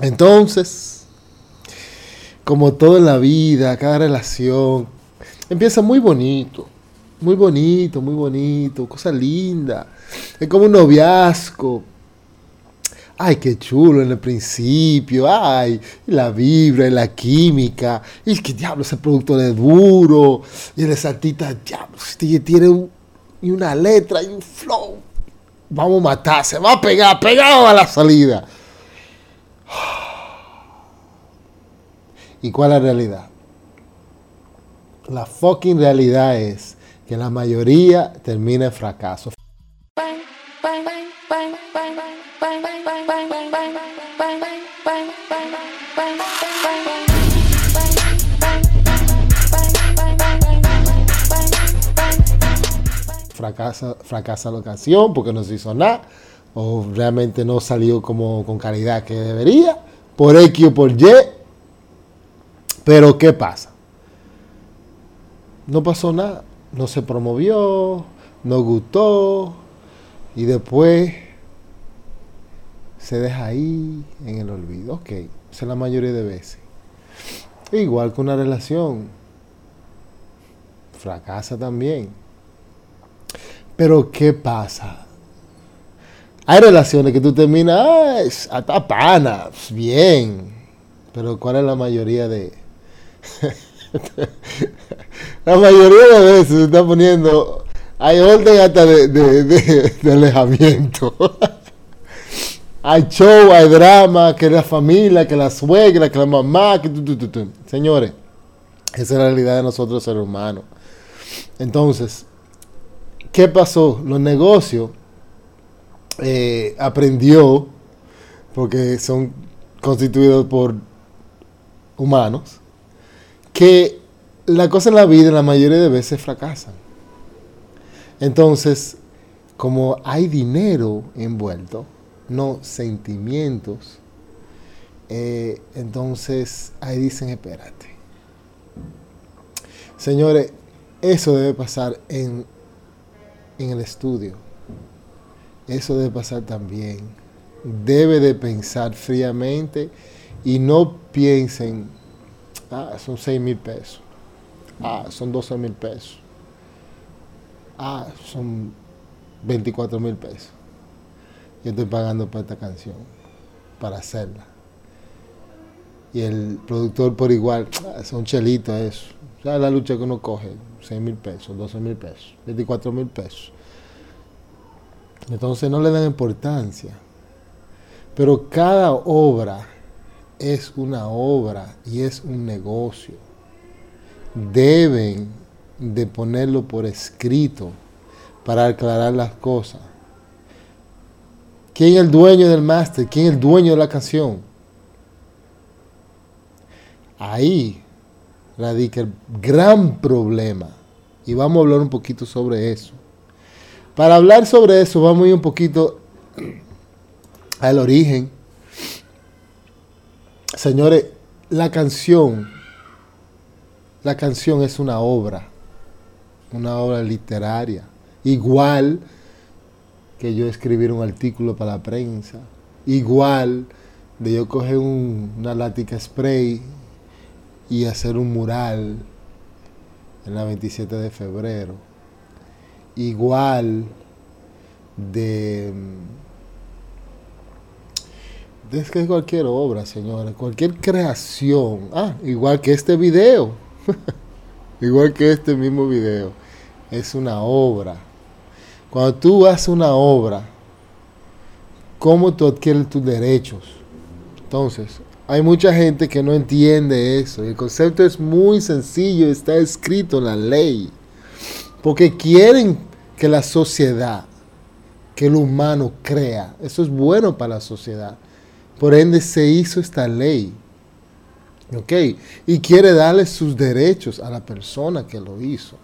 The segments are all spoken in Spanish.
Entonces, como todo en la vida, cada relación, empieza muy bonito, muy bonito, muy bonito, cosa linda. Es como un noviazgo. Ay, qué chulo en el principio. Ay, la vibra y la química. Y es que diablo, ese producto de duro. Y el artista, diablo, tiene un, y una letra y un flow. Vamos a matar, se va a pegar, pegado a la salida. ¿Y cuál es la realidad? La fucking realidad es que la mayoría termina en fracaso. Fracasa, fracasa la ocasión porque no se hizo nada o realmente no salió como con calidad que debería, por X o por Y. Pero ¿qué pasa? No pasó nada, no se promovió, no gustó y después se deja ahí en el olvido. Ok, esa es la mayoría de veces. Igual que una relación, fracasa también. Pero ¿qué pasa? Hay relaciones que tú terminas, ah, bien. Pero ¿cuál es la mayoría de...? La mayoría de veces se está poniendo... Hay orden hasta de, alejamiento. hay show, hay drama, que la familia, que la suegra, que la mamá, que tu, Señores, esa es la realidad de nosotros seres humanos. Entonces, ¿qué pasó? Los negocios eh, aprendió, porque son constituidos por humanos, que la cosa en la vida la mayoría de veces fracasan. Entonces, como hay dinero envuelto, no sentimientos, eh, entonces ahí dicen, espérate. Señores, eso debe pasar en, en el estudio eso debe pasar también. Debe de pensar fríamente y no piensen, ah, son 6 mil pesos, ah, son 12 mil pesos, ah, son 24 mil pesos. Yo estoy pagando por esta canción, para hacerla. Y el productor por igual, ah, son chelitos eso. O sea, la lucha que uno coge, 6 mil pesos, 12 mil pesos, 24 mil pesos. Entonces no le dan importancia. Pero cada obra es una obra y es un negocio. Deben de ponerlo por escrito para aclarar las cosas. ¿Quién es el dueño del máster? ¿Quién es el dueño de la canción? Ahí radica el gran problema. Y vamos a hablar un poquito sobre eso. Para hablar sobre eso, vamos a ir un poquito al origen. Señores, la canción, la canción es una obra, una obra literaria, igual que yo escribir un artículo para la prensa, igual de yo coger una lática spray y hacer un mural en la 27 de febrero. Igual de, de que cualquier obra, señores, cualquier creación, ah, igual que este video, igual que este mismo video, es una obra. Cuando tú haces una obra, ¿cómo tú adquieres tus derechos? Entonces, hay mucha gente que no entiende eso. El concepto es muy sencillo, está escrito en la ley. Porque quieren que la sociedad, que el humano crea. Eso es bueno para la sociedad. Por ende se hizo esta ley. ¿Ok? Y quiere darle sus derechos a la persona que lo hizo.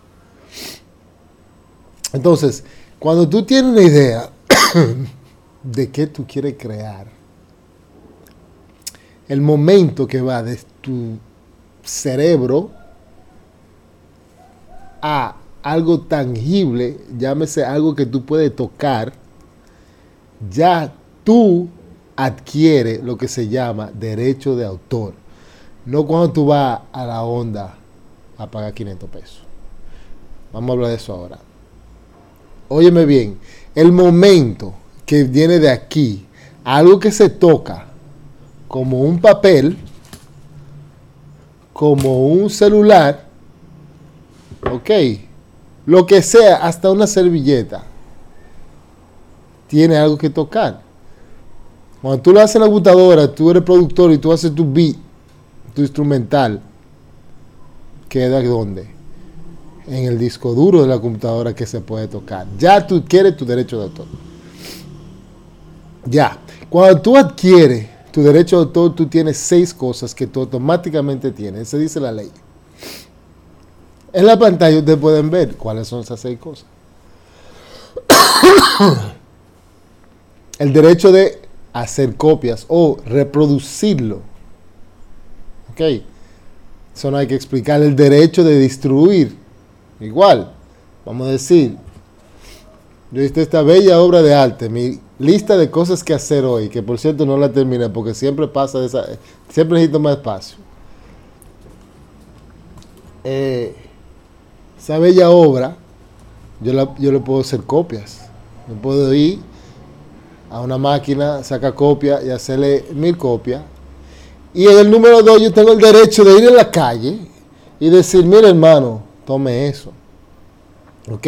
Entonces, cuando tú tienes una idea de qué tú quieres crear, el momento que va de tu cerebro a algo tangible, llámese algo que tú puedes tocar, ya tú adquiere lo que se llama derecho de autor. No cuando tú vas a la onda a pagar 500 pesos. Vamos a hablar de eso ahora. Óyeme bien, el momento que viene de aquí, algo que se toca como un papel, como un celular, ok, lo que sea, hasta una servilleta, tiene algo que tocar. Cuando tú lo haces la computadora, tú eres productor y tú haces tu beat, tu instrumental, queda dónde? En el disco duro de la computadora que se puede tocar. Ya tú quieres tu derecho de autor. Ya. Cuando tú adquieres tu derecho de autor, tú tienes seis cosas que tú automáticamente tienes. Se dice la ley. En la pantalla ustedes pueden ver cuáles son esas seis cosas. El derecho de hacer copias o reproducirlo. ¿Ok? Eso no hay que explicar. El derecho de distribuir. Igual, vamos a decir, yo hice esta bella obra de arte, mi lista de cosas que hacer hoy, que por cierto no la terminé porque siempre pasa esa, siempre necesito más espacio. Eh, esa bella obra, yo, la, yo le puedo hacer copias. Yo puedo ir a una máquina, sacar copia y hacerle mil copias. Y en el número dos yo tengo el derecho de ir en la calle y decir, mire hermano, tome eso. Ok,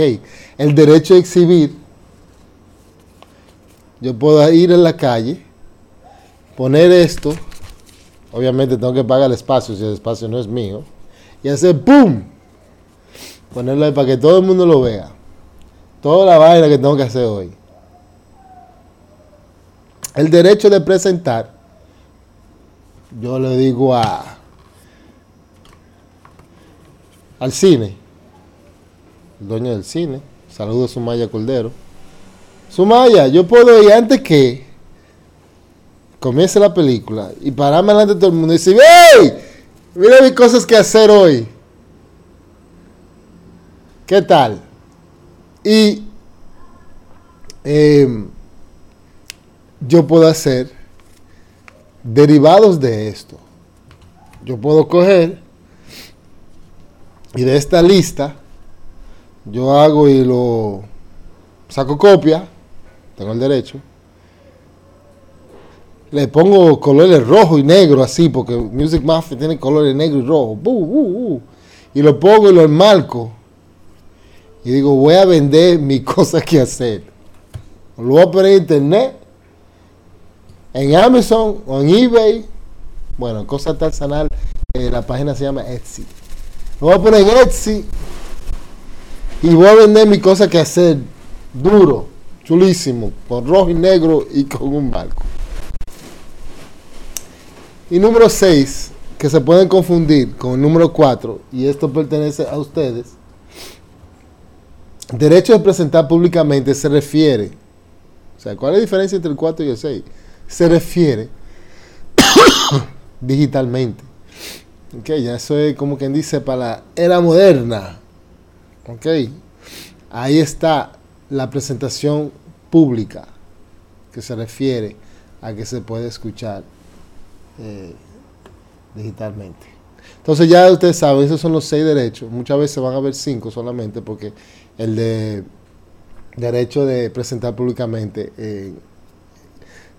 el derecho de exhibir. Yo puedo ir en la calle, poner esto, obviamente tengo que pagar el espacio si el espacio no es mío, y hacer ¡pum! Ponerlo ahí para que todo el mundo lo vea. Toda la vaina que tengo que hacer hoy. El derecho de presentar, yo le digo a al cine, el dueño del cine, saludo a Sumaya Cordero. Sumaya, yo puedo ir antes que comience la película y pararme delante de todo el mundo y decir, ¡Hey! Mira mis cosas que hacer hoy. ¿Qué tal? Y em, yo puedo hacer derivados de esto. Yo puedo coger y de esta lista yo hago y lo saco copia, tengo el derecho. Le pongo colores rojo y negro así, porque Music Mafia tiene colores negro y rojo. Y lo pongo y lo enmarco y digo, voy a vender mi cosa que hacer. Lo voy a poner en internet, en Amazon o en eBay. Bueno, cosa artesanal, eh, la página se llama Etsy. Lo voy a poner en Etsy y voy a vender mi cosa que hacer duro, chulísimo, con rojo y negro y con un barco. Y número 6, que se pueden confundir con el número 4, y esto pertenece a ustedes Derecho de presentar públicamente se refiere, o sea, ¿cuál es la diferencia entre el 4 y el 6? Se refiere digitalmente. Ok, ya eso es como quien dice para la era moderna. Ok, ahí está la presentación pública que se refiere a que se puede escuchar eh, digitalmente. Entonces ya ustedes saben, esos son los seis derechos. Muchas veces van a haber cinco solamente porque el de derecho de presentar públicamente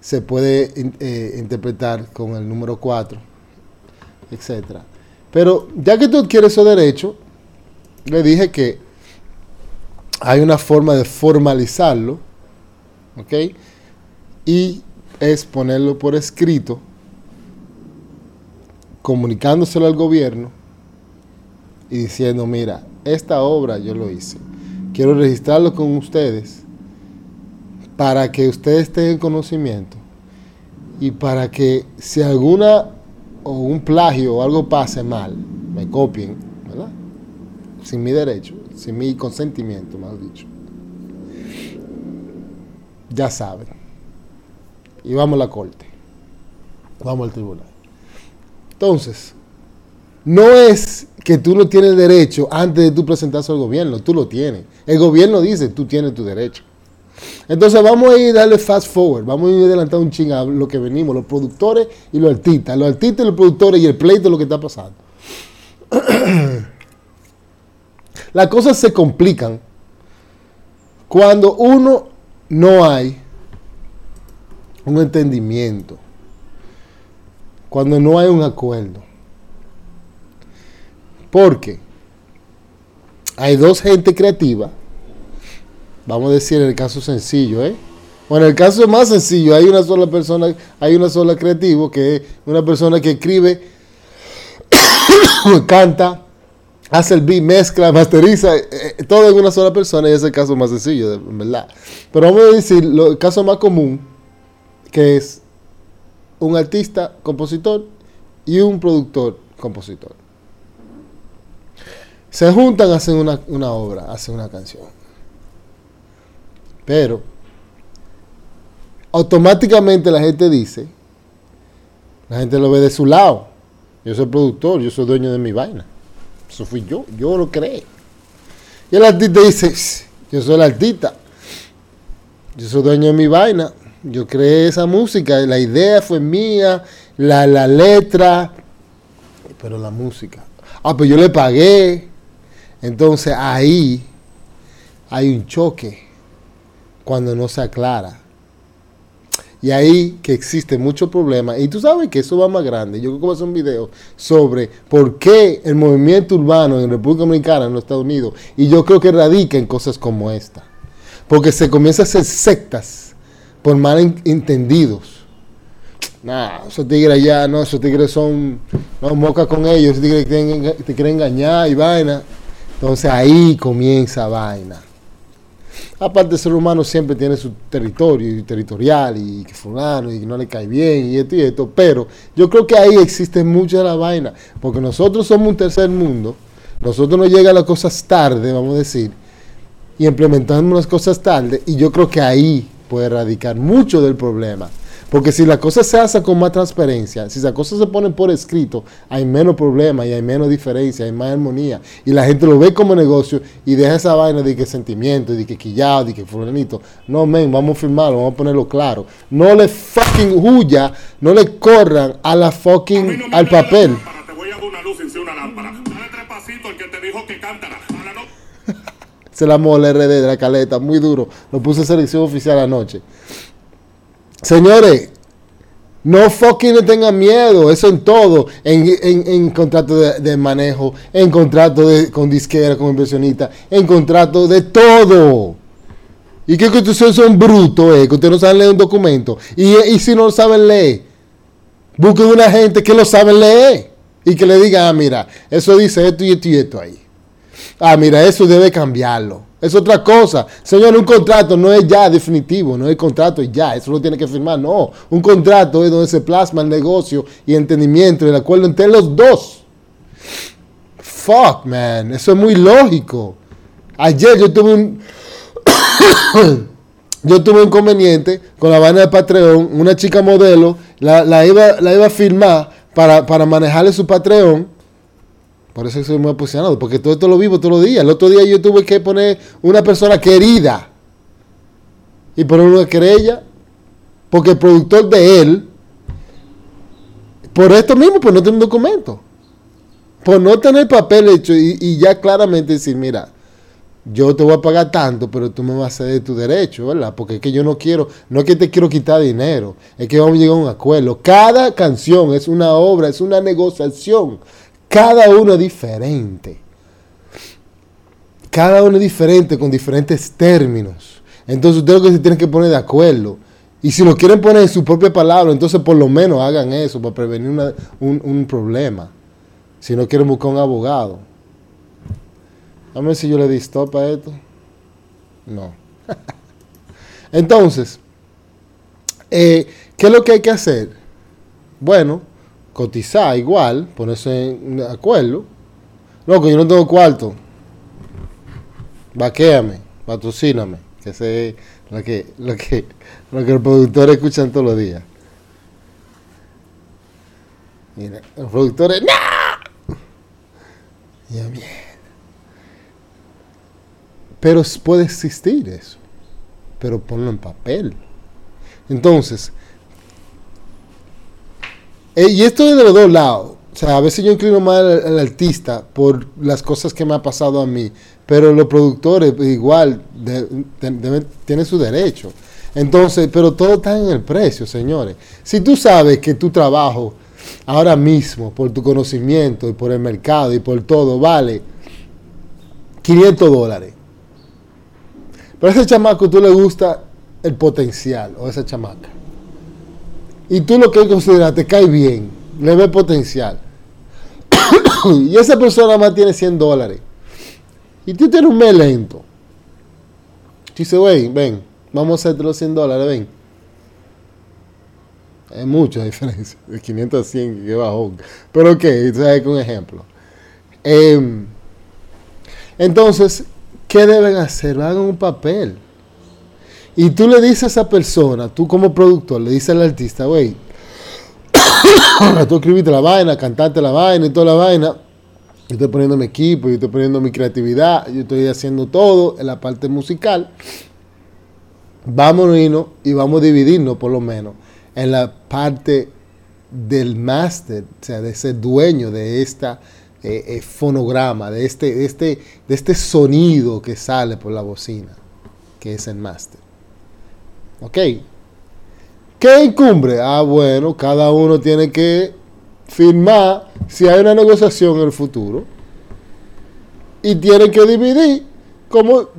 se puede eh, interpretar con el número 4, etc. Pero ya que tú adquieres ese derecho, le dije que hay una forma de formalizarlo, ¿ok? Y es ponerlo por escrito, comunicándoselo al gobierno y diciendo, mira, esta obra yo lo hice quiero registrarlo con ustedes para que ustedes tengan conocimiento y para que si alguna o un plagio o algo pase mal, me copien, ¿verdad? Sin mi derecho, sin mi consentimiento, mal dicho. Ya saben. Y vamos a la corte. Vamos al tribunal. Entonces, no es que tú no tienes derecho antes de tú presentarse al gobierno, tú lo tienes. El gobierno dice, tú tienes tu derecho. Entonces vamos a ir darle fast forward, vamos a ir adelantando un ching lo que venimos, los productores y los artistas, los artistas y los productores y el pleito lo que está pasando. Las cosas se complican cuando uno no hay un entendimiento, cuando no hay un acuerdo. Porque hay dos gente creativa, vamos a decir en el caso sencillo, ¿eh? Bueno, en el caso más sencillo, hay una sola persona, hay una sola creativo, que es una persona que escribe, canta, hace el beat, mezcla, masteriza, eh, eh, todo en una sola persona y es el caso más sencillo, en verdad. Pero vamos a decir el caso más común, que es un artista, compositor y un productor, compositor. Se juntan, hacen una, una obra, hacen una canción. Pero automáticamente la gente dice, la gente lo ve de su lado. Yo soy productor, yo soy dueño de mi vaina. Eso fui yo, yo lo creé. Y el artista dice, yo soy el artista, yo soy dueño de mi vaina, yo creé esa música, la idea fue mía, la, la letra, pero la música. Ah, pues yo le pagué. Entonces ahí hay un choque cuando no se aclara. Y ahí que existe mucho problema. Y tú sabes que eso va más grande. Yo creo que voy a hacer un video sobre por qué el movimiento urbano en República Dominicana, en los Estados Unidos, y yo creo que radica en cosas como esta. Porque se comienza a hacer sectas por malentendidos. Nah, esos tigres allá, no, esos tigres son, no, moca con ellos, esos tigres te, te quieren engañar y vaina. Entonces ahí comienza vaina. Aparte, el ser humano siempre tiene su territorio y territorial y que fulano y no le cae bien y esto y esto. Pero yo creo que ahí existe mucha la vaina. Porque nosotros somos un tercer mundo. Nosotros nos llegan las cosas tarde, vamos a decir. Y implementamos las cosas tarde. Y yo creo que ahí puede radicar mucho del problema. Porque si la cosa se hace con más transparencia, si las cosas se ponen por escrito, hay menos problemas y hay menos diferencia, hay más armonía. Y la gente lo ve como negocio y deja esa vaina de que sentimiento, de que quillado, de que fulanito. No, men, vamos a firmarlo, vamos a ponerlo claro. No le fucking huya, no le corran a la fucking, al papel. Te voy a dar una luz una lámpara. Dale tres pasitos el que te dijo que cántara. Se la mola RD de la caleta, muy duro. Lo puse en selección oficial anoche. Señores, no fucking le tengan miedo, eso en todo, en, en, en contrato de, manejo, en contrato con disquera, con inversionista, en contrato de todo. Y que, ustedes son brutos, eh, que ustedes no saben leer un documento. Y, y si no lo saben leer, busquen una gente que lo sabe leer y que le diga, ah, mira, eso dice esto y esto y esto ahí. Ah, mira, eso debe cambiarlo. Es otra cosa. Señor, un contrato no es ya definitivo, no es contrato y ya, eso lo tiene que firmar. No, un contrato es donde se plasma el negocio y entendimiento el acuerdo entre los dos. Fuck, man, eso es muy lógico. Ayer yo tuve un... yo tuve un inconveniente con la vaina de Patreon, una chica modelo, la, iba, la iba a firmar para, para manejarle su Patreon por eso soy muy apasionado, porque todo esto lo vivo todos los días. El otro día yo tuve que poner una persona querida y poner una querella, porque el productor de él, por esto mismo, pues no tiene un documento. Por no tener papel hecho y, ya claramente decir, mira, yo te voy a pagar tanto, pero tú me vas a ceder tu derecho, ¿verdad? Porque es que yo no quiero, no es que te quiero quitar dinero, es que vamos a llegar a un acuerdo. Cada canción es una obra, es una negociación. Cada uno diferente. Cada uno diferente con diferentes términos. Entonces ustedes lo que se tienen que poner de acuerdo. Y si lo quieren poner en su propia palabra, entonces por lo menos hagan eso para prevenir un, un, problema. Si no quieren buscar un abogado. A ver si yo le di stop a esto. No. entonces, eh, ¿qué es lo que hay que hacer? Bueno, cotizar igual, ponerse en acuerdo. Loco, yo no tengo cuarto. Vaquéame, patrocíname. Que sé lo que, lo que, lo que los productores escuchan todos los días. Mira, los productores, ¡No! Ya, bien. Pero puede existir eso. pero ponlo en papel. Entonces, eh, y esto es de los dos lados. O sea, a veces yo inclino más al, artista por las cosas que me ha pasado a mí, pero los productores igual tienen su derecho. Entonces, pero todo está en el precio, señores. Si tú sabes que tu trabajo ahora mismo, por tu conocimiento y por el mercado y por todo, vale 500 dólares. Pero a ese chamaco tú le gusta el potencial o esa chamaca. Y tú lo que consideras te cae bien, le ve potencial. y esa persona más tiene 100 dólares. Y tú tienes un mes lento. Dices, ven, ven, vamos a hacer los 100 dólares, ven. Hay mucha diferencia. De 500 a 100 que bajó. Pero ok, es un ejemplo. Em, entonces, ¿qué deben hacer? Hagan un papel. Y tú le dices a esa persona, tú como productor, le dices al artista, güey, tú escribiste la vaina, cantaste la vaina y toda la vaina. Yo estoy poniendo mi equipo, yo estoy poniendo mi creatividad, yo estoy haciendo todo en la parte musical. Vámonos y vamos a dividirnos por lo menos en la parte del máster, o sea, de ser dueño de esta eh, eh, fonograma, de este, de, este, de este sonido que sale por la bocina, que es el máster. ¿Ok? ¿Qué incumbre? Ah, bueno, cada uno tiene que firmar si hay una negociación en el futuro. Y tienen que dividir como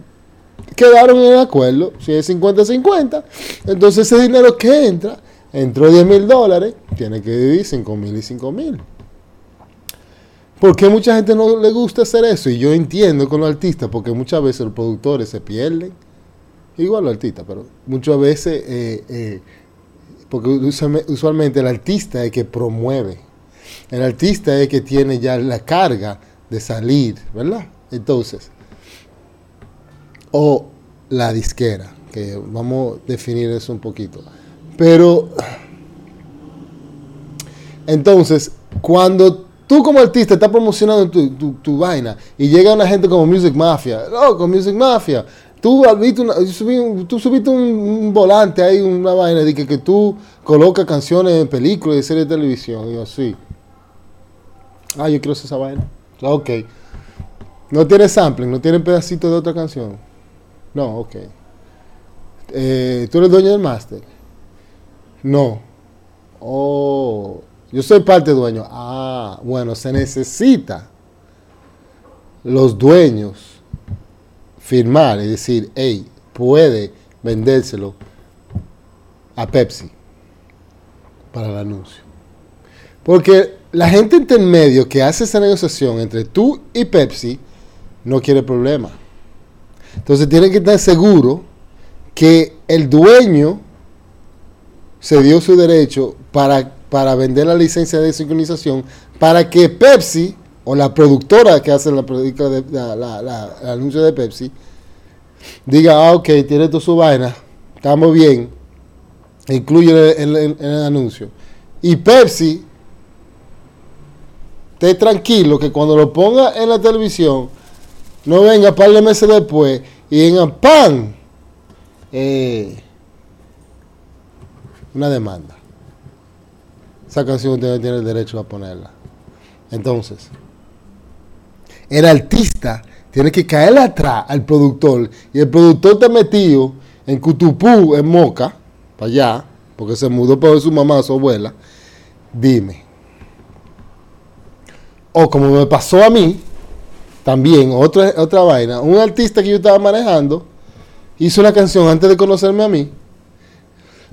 quedaron en el acuerdo. Si es 50-50, entonces ese dinero que entra, entró 10 mil dólares, tiene que dividir 5 mil y 5 mil. Porque mucha gente no le gusta hacer eso? Y yo entiendo con los artistas, porque muchas veces los productores se pierden. Igual los artistas, pero muchas veces, eh, eh, porque usualmente el artista es que promueve. El artista es que tiene ya la carga de salir, ¿verdad? Entonces, o la disquera, que vamos a definir eso un poquito. Pero, entonces, cuando tú como artista estás promocionando tu, vaina y llega una gente como Music Mafia, loco, Music Mafia, tú, tú subiste un, volante ahí, una vaina de que, que tú colocas canciones en películas y series de televisión. Y yo, sí. Ah, yo quiero hacer esa vaina. Ok. No tiene sampling, no tiene pedacito de otra canción. No, ok. Eh, ¿Tú eres dueño del máster? No. Oh, yo soy parte dueño. Ah, bueno, se necesita los dueños firmar y decir, hey, puede vendérselo a Pepsi para el anuncio. Porque la gente intermedio que hace esa negociación entre tú y Pepsi no quiere problema. Entonces tienen que estar seguros que el dueño se dio su derecho para, para vender la licencia de sincronización para que Pepsi o la productora que hace la, la, el anuncio de Pepsi diga, ah, ok, tiene toda su vaina, estamos bien, incluye en el, anuncio. Y Pepsi, esté tranquilo que cuando lo ponga en la televisión, no venga par de meses después y en pan. Eh, una demanda. Esa canción tiene el derecho a ponerla. Entonces, el artista tiene que caerle atrás al productor y el productor está metido en Cutupú, en Moca, para allá, porque se mudó para ver su mamá, su abuela. Dime. O como me pasó a mí, también, otra, otra vaina, un artista que yo estaba manejando hizo una canción antes de conocerme a mí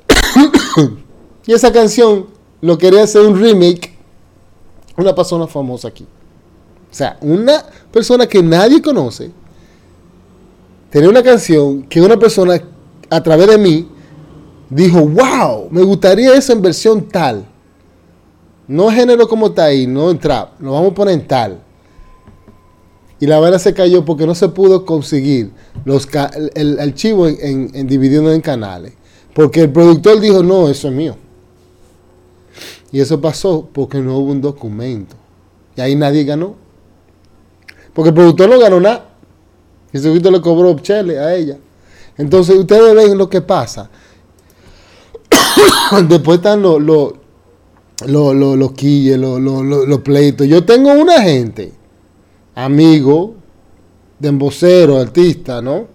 y esa canción lo quería hacer un remake una persona famosa aquí. O sea, una persona que nadie conoce tenía una canción que una persona a través de mí dijo, wow, me gustaría eso en versión tal. No género como está ahí, no en trap, lo vamos a poner en tal. Y la verdad se cayó porque no se pudo conseguir los el, archivo en, en, dividiendo en canales. Porque el productor dijo, no, eso es mío. Y eso pasó porque no hubo un documento. Y ahí nadie ganó. Porque el productor no ganó nada. Ese le cobró chele a ella. Entonces ustedes ven lo que pasa. Después están los los los los los quilles, los, los, los pleitos. Yo tengo una gente, amigo, de embocero, artista, ¿no?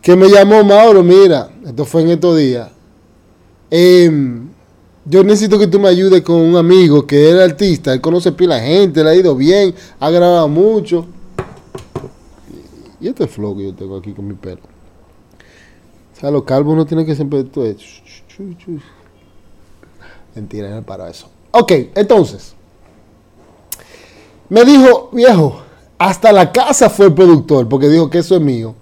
Que me llamó Mauro, mira, esto fue en estos días. Em, yo necesito que tú me ayudes con un amigo que era artista, él conoce pila gente, le ha ido bien, ha grabado mucho. Y este flow que yo tengo aquí con mi pelo. O sea, los calvos no tienen que siempre... Mentira, no para eso. Ok, entonces. Me dijo, viejo, hasta la casa fue el productor, porque dijo que eso es mío.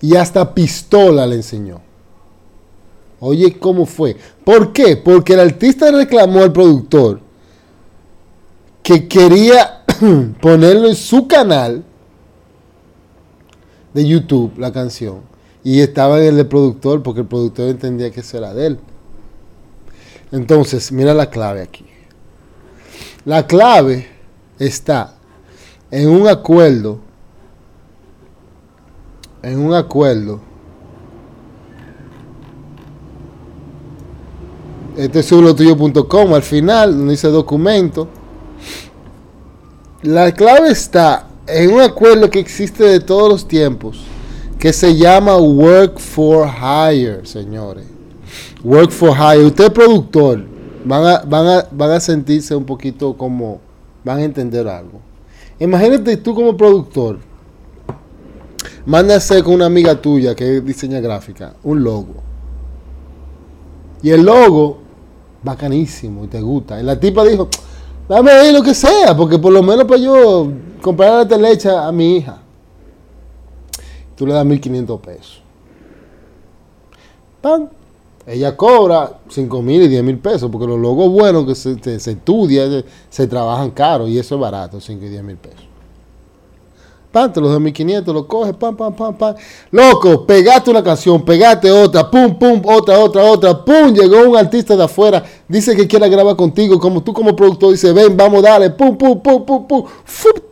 Y hasta pistola le enseñó. Oye, ¿cómo fue? ¿Por qué? Porque el artista reclamó al productor que quería ponerlo en su canal de YouTube, la canción. Y estaba en el del productor, porque el productor entendía que eso era de él. Entonces, mira la clave aquí. La clave está en un acuerdo, en un acuerdo. Este es sublotuyo.com al final, donde dice documento. La clave está en un acuerdo que existe de todos los tiempos, que se llama Work for Hire, señores. Work for Hire. Usted productor, van a, van, a, van a sentirse un poquito como, van a entender algo. Imagínate tú como productor, hacer con una amiga tuya que diseña gráfica, un logo. Y el logo, bacanísimo, y te gusta. Y la tipa dijo, dame ahí lo que sea, porque por lo menos para yo comprar la leche a mi hija. Tú le das 1500 pesos. ¡Pam! Ella cobra 5 mil y 10 mil pesos, porque los logos buenos que se, se, se estudian, se, trabajan caros y eso es barato, 5 y 10 mil pesos. Pam, te los 2500, lo coges, pam, pam, pam, pam. Loco, pegaste una canción, pegaste otra, pum, pum, otra, otra, otra, pum, llegó un artista de afuera, dice que quiere grabar contigo, como tú como productor dice, ven, vamos, dale, pum, pum, pum, pum, pum, ¡fup!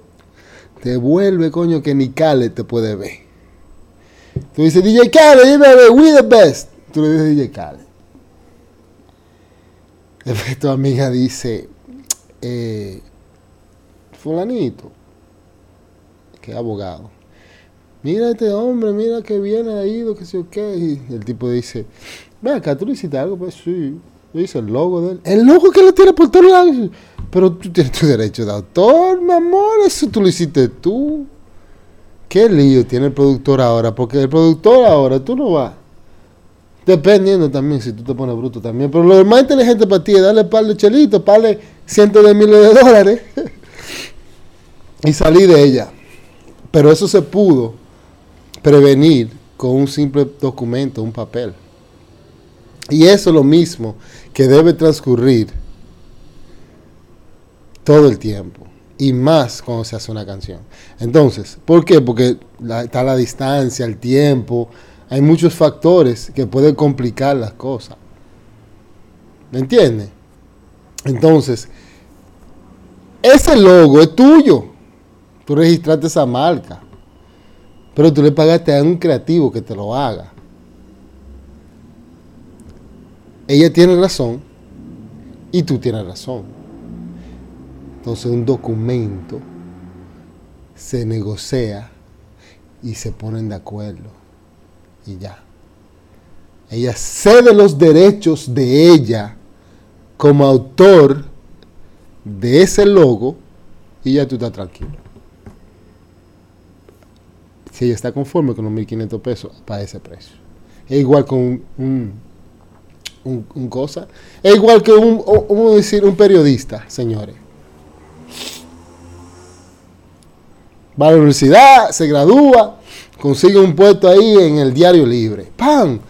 te vuelve, coño, que ni Cale te puede ver. Tú dices, DJ Cale, dime, we the best. Tú le dices DJ Cale. Después tu amiga dice, eh, fulanito, que abogado. Mira este hombre, mira que viene ahí, lo que sé yo qué. Y el tipo dice, ven acá, tú le hiciste algo, pues sí. Le dice el logo de él. El logo que lo tiene por todos lados. Pero tú tienes tu derecho de autor, mi amor. Eso tú lo hiciste tú. ¿Qué lío tiene el productor ahora? Porque el productor ahora, tú no vas. Dependiendo también si tú te pones bruto también. Pero lo más inteligente para ti es darle par de chelitos, darle cientos de miles de dólares y salir de ella. Pero eso se pudo prevenir con un simple documento, un papel. Y eso es lo mismo que debe transcurrir todo el tiempo. Y más cuando se hace una canción. Entonces, ¿por qué? Porque está la distancia, el tiempo. Hay muchos factores que pueden complicar las cosas. ¿Me entiendes? Entonces, ese logo es tuyo. Tú registraste esa marca. Pero tú le pagaste a un creativo que te lo haga. Ella tiene razón y tú tienes razón. Entonces un documento se negocia y se ponen de acuerdo. Y ya. Ella cede los derechos de ella como autor de ese logo y ya tú estás tranquilo. Si ella está conforme con los 1.500 pesos para ese precio. Es igual con un, un, cosa. Es igual que un, un, decir, un periodista, señores. Va a la universidad, se gradúa, consigue un puesto ahí en el diario libre. ¡Pam!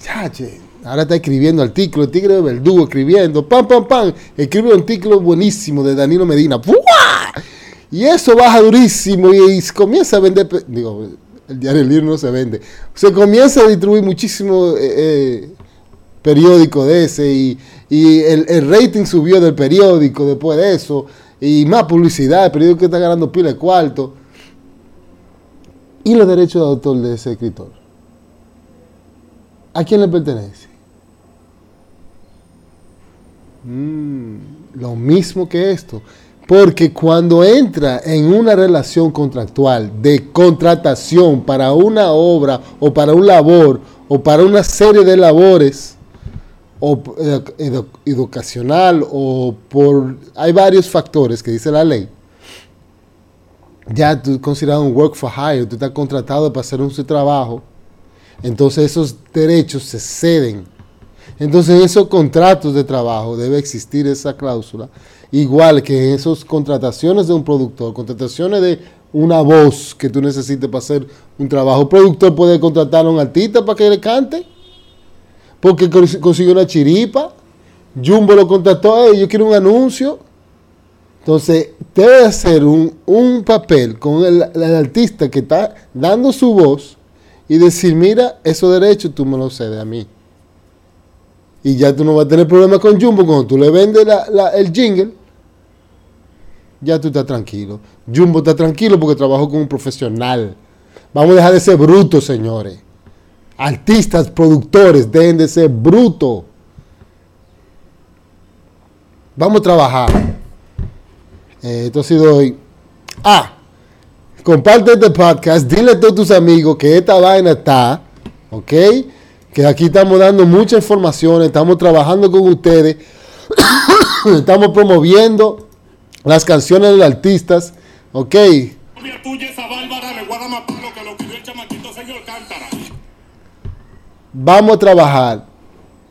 Chache, ahora está escribiendo artículos, el tigre de verdugo escribiendo, pam, pam, pam, escribe un artículo buenísimo de Danilo Medina, ¡Buah! Y eso baja durísimo y, y, comienza a vender, digo, el diario libre no se vende, se comienza a distribuir muchísimo eh, eh, periódico de ese y, y el, el, rating subió del periódico después de eso y más publicidad, el periódico está ganando pila de cuarto. ¿Y los derechos de autor de ese escritor? ¿A quién le pertenece? Mm, lo mismo que esto. Porque cuando entra en una relación contractual de contratación para una obra o para un labor o para una serie de labores o educacional o por hay varios factores que dice la ley ya tú considerado un work for hire, tú estás contratado para hacer un trabajo, entonces esos derechos se ceden. Entonces en esos contratos de trabajo debe existir esa cláusula, igual que esas contrataciones de un productor, contrataciones de una voz que tú necesites para hacer un trabajo. Un productor puede contratar a un artista para que le cante, porque consiguió una chiripa. Jumbo lo contrató, yo quiero un anuncio. Entonces, debe hacer un, papel con el, artista que está dando su voz y decir, mira, esos derechos tú me los cedes a mí. Y ya tú no vas a tener problemas con Jumbo cuando tú le vendes el jingle. Ya tú estás tranquilo. Jumbo está tranquilo porque trabajó con un profesional. Vamos a dejar de ser brutos, señores. Artistas, productores, dejen de ser brutos. Vamos a trabajar. Eh, esto hoy. Ah, comparte este podcast, dile a todos tus amigos que esta vaina está, ¿ok? Que aquí estamos dando mucha información, estamos trabajando con ustedes, estamos promoviendo las canciones de los artistas, ¿ok? Vamos a trabajar,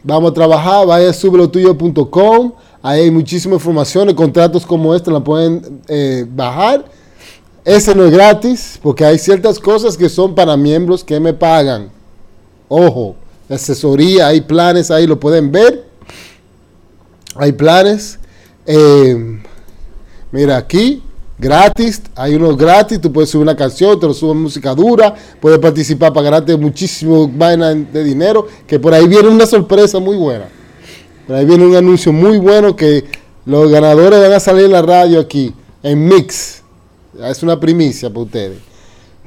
vamos a trabajar, vaya a sublotuyo.com Ahí hay muchísima información, contratos como este la pueden eh, bajar. Ese no es gratis, porque hay ciertas cosas que son para miembros que me pagan. Ojo, asesoría, hay planes ahí, lo pueden ver. Hay planes. Eh, mira aquí, gratis, hay unos gratis, tú puedes subir una canción, te lo suben música dura, puedes participar para ganarte muchísimo vaina de dinero, que por ahí viene una sorpresa muy buena. Pero ahí viene un anuncio muy bueno que los ganadores van a salir en la radio aquí, en Mix. Es una primicia para ustedes.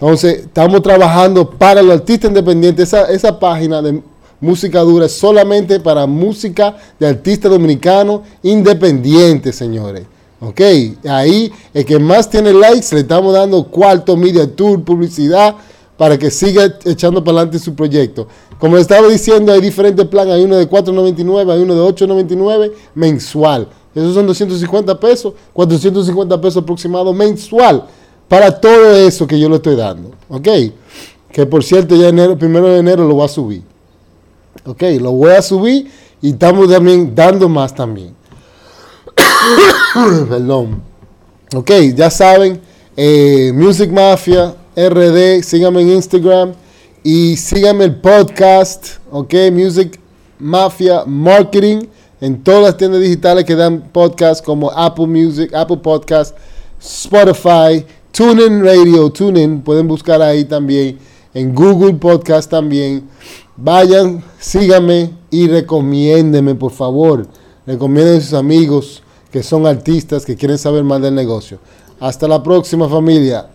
Entonces, estamos trabajando para los artistas independientes. Esa, página de música dura es solamente para música de artistas dominicanos independientes, señores. Ok, ahí el que más tiene likes le estamos dando cuarto media tour, publicidad, para que siga echando para adelante su proyecto. Como les estaba diciendo, hay diferentes planes. Hay uno de 4.99, hay uno de 8.99 mensual. Esos son 250 pesos, 450 pesos aproximado mensual para todo eso que yo le estoy dando. ¿Ok? Que por cierto, ya enero, primero de enero lo voy a subir. ¿Ok? Lo voy a subir y estamos también dando más también. Perdón. Ok, ya saben, eh, Music Mafia, RD, síganme en Instagram. Y síganme el podcast, ok, Music Mafia Marketing, en todas las tiendas digitales que dan podcast como Apple Music, Apple Podcast, Spotify, TuneIn Radio, TuneIn, pueden buscar ahí también, en Google Podcast también. Vayan, síganme y recomiéndenme, por favor. Recomienden a sus amigos que son artistas, que quieren saber más del negocio. Hasta la próxima familia.